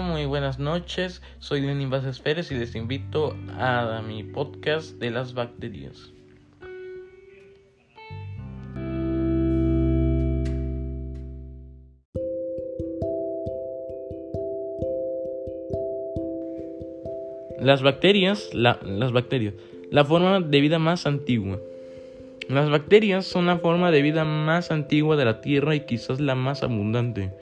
Muy buenas noches. Soy Lenin Vázquez Pérez y les invito a mi podcast de las bacterias. Las bacterias, la, las bacterias, la forma de vida más antigua. Las bacterias son la forma de vida más antigua de la Tierra y quizás la más abundante.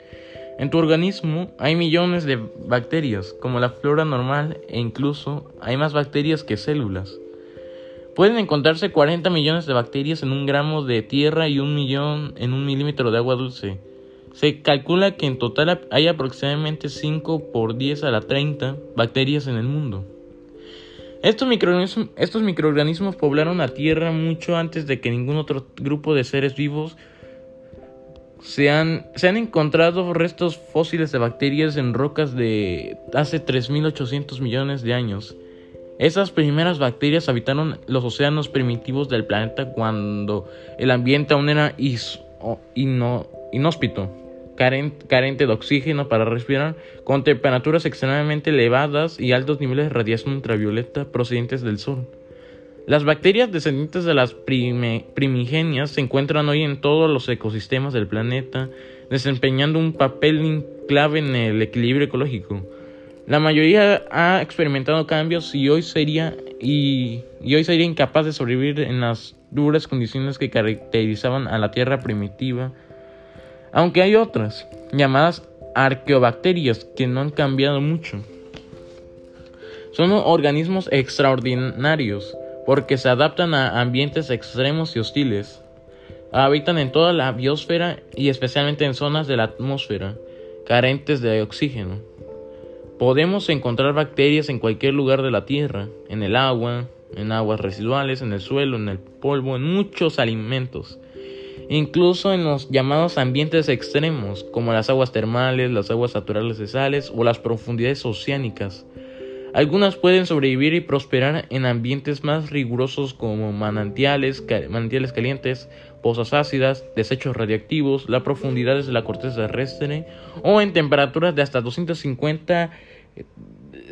En tu organismo hay millones de bacterias, como la flora normal, e incluso hay más bacterias que células. Pueden encontrarse 40 millones de bacterias en un gramo de tierra y un millón en un milímetro de agua dulce. Se calcula que en total hay aproximadamente 5 por 10 a la 30 bacterias en el mundo. Estos microorganismos, estos microorganismos poblaron la Tierra mucho antes de que ningún otro grupo de seres vivos se han, se han encontrado restos fósiles de bacterias en rocas de hace 3.800 millones de años. Esas primeras bacterias habitaron los océanos primitivos del planeta cuando el ambiente aún era inhóspito, carente de oxígeno para respirar, con temperaturas extremadamente elevadas y altos niveles de radiación ultravioleta procedentes del Sol. Las bacterias descendientes de las primigenias se encuentran hoy en todos los ecosistemas del planeta, desempeñando un papel clave en el equilibrio ecológico. La mayoría ha experimentado cambios y hoy sería y, hoy sería incapaz de sobrevivir en las duras condiciones que caracterizaban a la Tierra primitiva. Aunque hay otras, llamadas arqueobacterias, que no han cambiado mucho. Son organismos extraordinarios porque se adaptan a ambientes extremos y hostiles. Habitan en toda la biosfera y especialmente en zonas de la atmósfera carentes de oxígeno. Podemos encontrar bacterias en cualquier lugar de la Tierra, en el agua, en aguas residuales, en el suelo, en el polvo, en muchos alimentos, incluso en los llamados ambientes extremos, como las aguas termales, las aguas naturales de sales o las profundidades oceánicas. Algunas pueden sobrevivir y prosperar en ambientes más rigurosos como manantiales, manantiales calientes, pozas ácidas, desechos radiactivos, las profundidades de la corteza terrestre o en temperaturas de hasta 250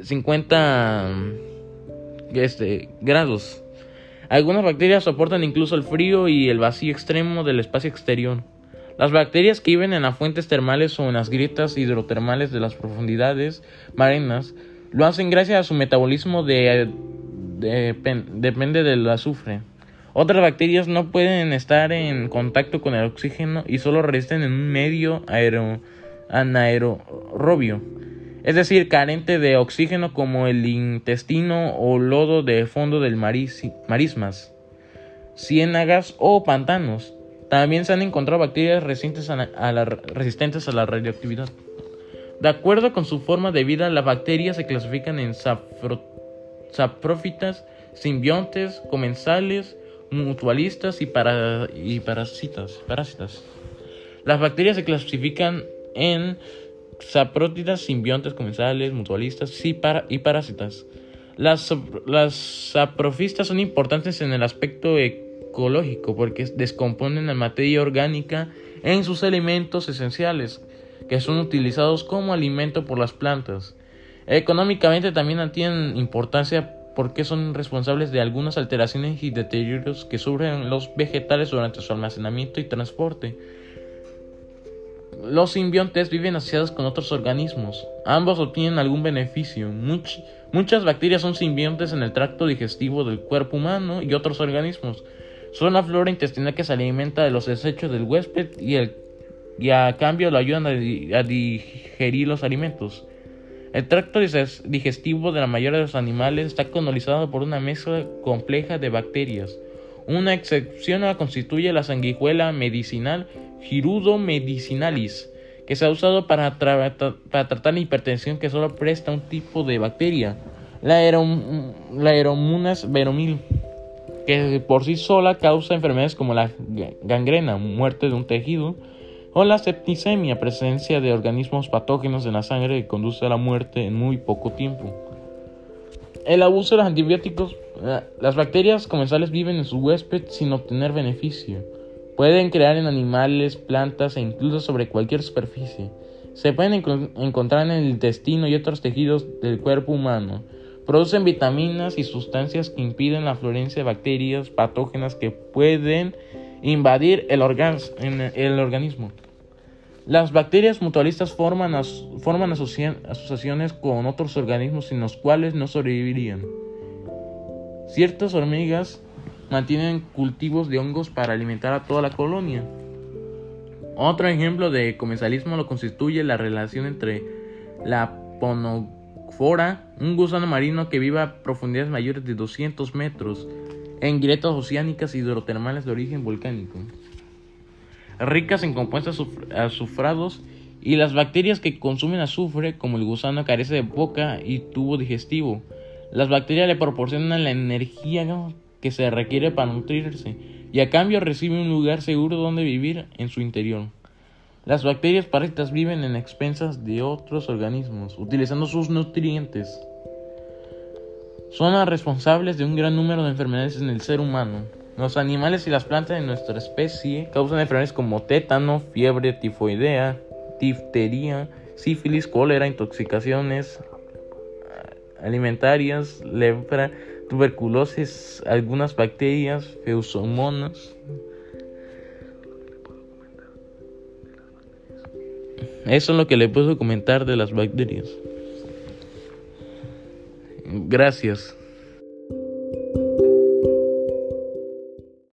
50 este, grados. Algunas bacterias soportan incluso el frío y el vacío extremo del espacio exterior. Las bacterias que viven en las fuentes termales o en las grietas hidrotermales de las profundidades marinas lo hacen gracias a su metabolismo de, depende del azufre. Otras bacterias no pueden estar en contacto con el oxígeno y solo resisten en un medio aero, anaerobio, es decir, carente de oxígeno como el intestino o lodo de fondo del marismas, ciénagas o pantanos. También se han encontrado bacterias resistentes a la radioactividad. De acuerdo con su forma de vida, las bacterias se clasifican en saprófitas, simbiontes, comensales, mutualistas y, parásitas, Las bacterias se clasifican en saprófitas, simbiontes, comensales, mutualistas y, parásitas. Las, las son importantes en el aspecto ecológico porque descomponen la materia orgánica en sus elementos esenciales que son utilizados como alimento por las plantas. Económicamente también tienen importancia porque son responsables de algunas alteraciones y deterioros que sufren los vegetales durante su almacenamiento y transporte. Los simbiontes viven asociados con otros organismos. Ambos obtienen algún beneficio. muchas bacterias son simbiontes en el tracto digestivo del cuerpo humano y otros organismos. Son la flora intestinal que se alimenta de los desechos del huésped y el y a cambio lo ayudan a, digerir los alimentos. El tracto digestivo de la mayoría de los animales está colonizado por una mezcla compleja de bacterias. Una excepción la constituye la sanguijuela medicinal Girudo medicinalis, que se ha usado para, tratar la hipertensión que solo presta un tipo de bacteria, la, la Aeromonas veromil, que por sí sola causa enfermedades como la gangrena, muerte de un tejido, o la septicemia, presencia de organismos patógenos en la sangre que conduce a la muerte en muy poco tiempo. El abuso de los antibióticos, eh, las bacterias comensales viven en su huésped sin obtener beneficio. Pueden crear en animales, plantas e incluso sobre cualquier superficie. Se pueden encontrar en el intestino y otros tejidos del cuerpo humano. Producen vitaminas y sustancias que impiden la florencia de bacterias patógenas que pueden invadir el, el organismo. Las bacterias mutualistas forman, forman asociaciones con otros organismos sin los cuales no sobrevivirían. Ciertas hormigas mantienen cultivos de hongos para alimentar a toda la colonia. Otro ejemplo de comensalismo lo constituye la relación entre la ponofora, un gusano marino que vive a profundidades mayores de 200 metros, en grietas oceánicas hidrotermales de origen volcánico ricas en compuestos azufrados y las bacterias que consumen azufre, como el gusano, carece de boca y tubo digestivo. Las bacterias le proporcionan la energía que se requiere para nutrirse y a cambio recibe un lugar seguro donde vivir en su interior. Las bacterias parásitas viven en expensas de otros organismos, utilizando sus nutrientes. Son responsables de un gran número de enfermedades en el ser humano. Los animales y las plantas de nuestra especie causan enfermedades como tétano, fiebre tifoidea, difteria, sífilis, cólera, intoxicaciones alimentarias, lepra, tuberculosis, algunas bacterias, feusomonas. Eso es lo que le puedo comentar de las bacterias. Gracias.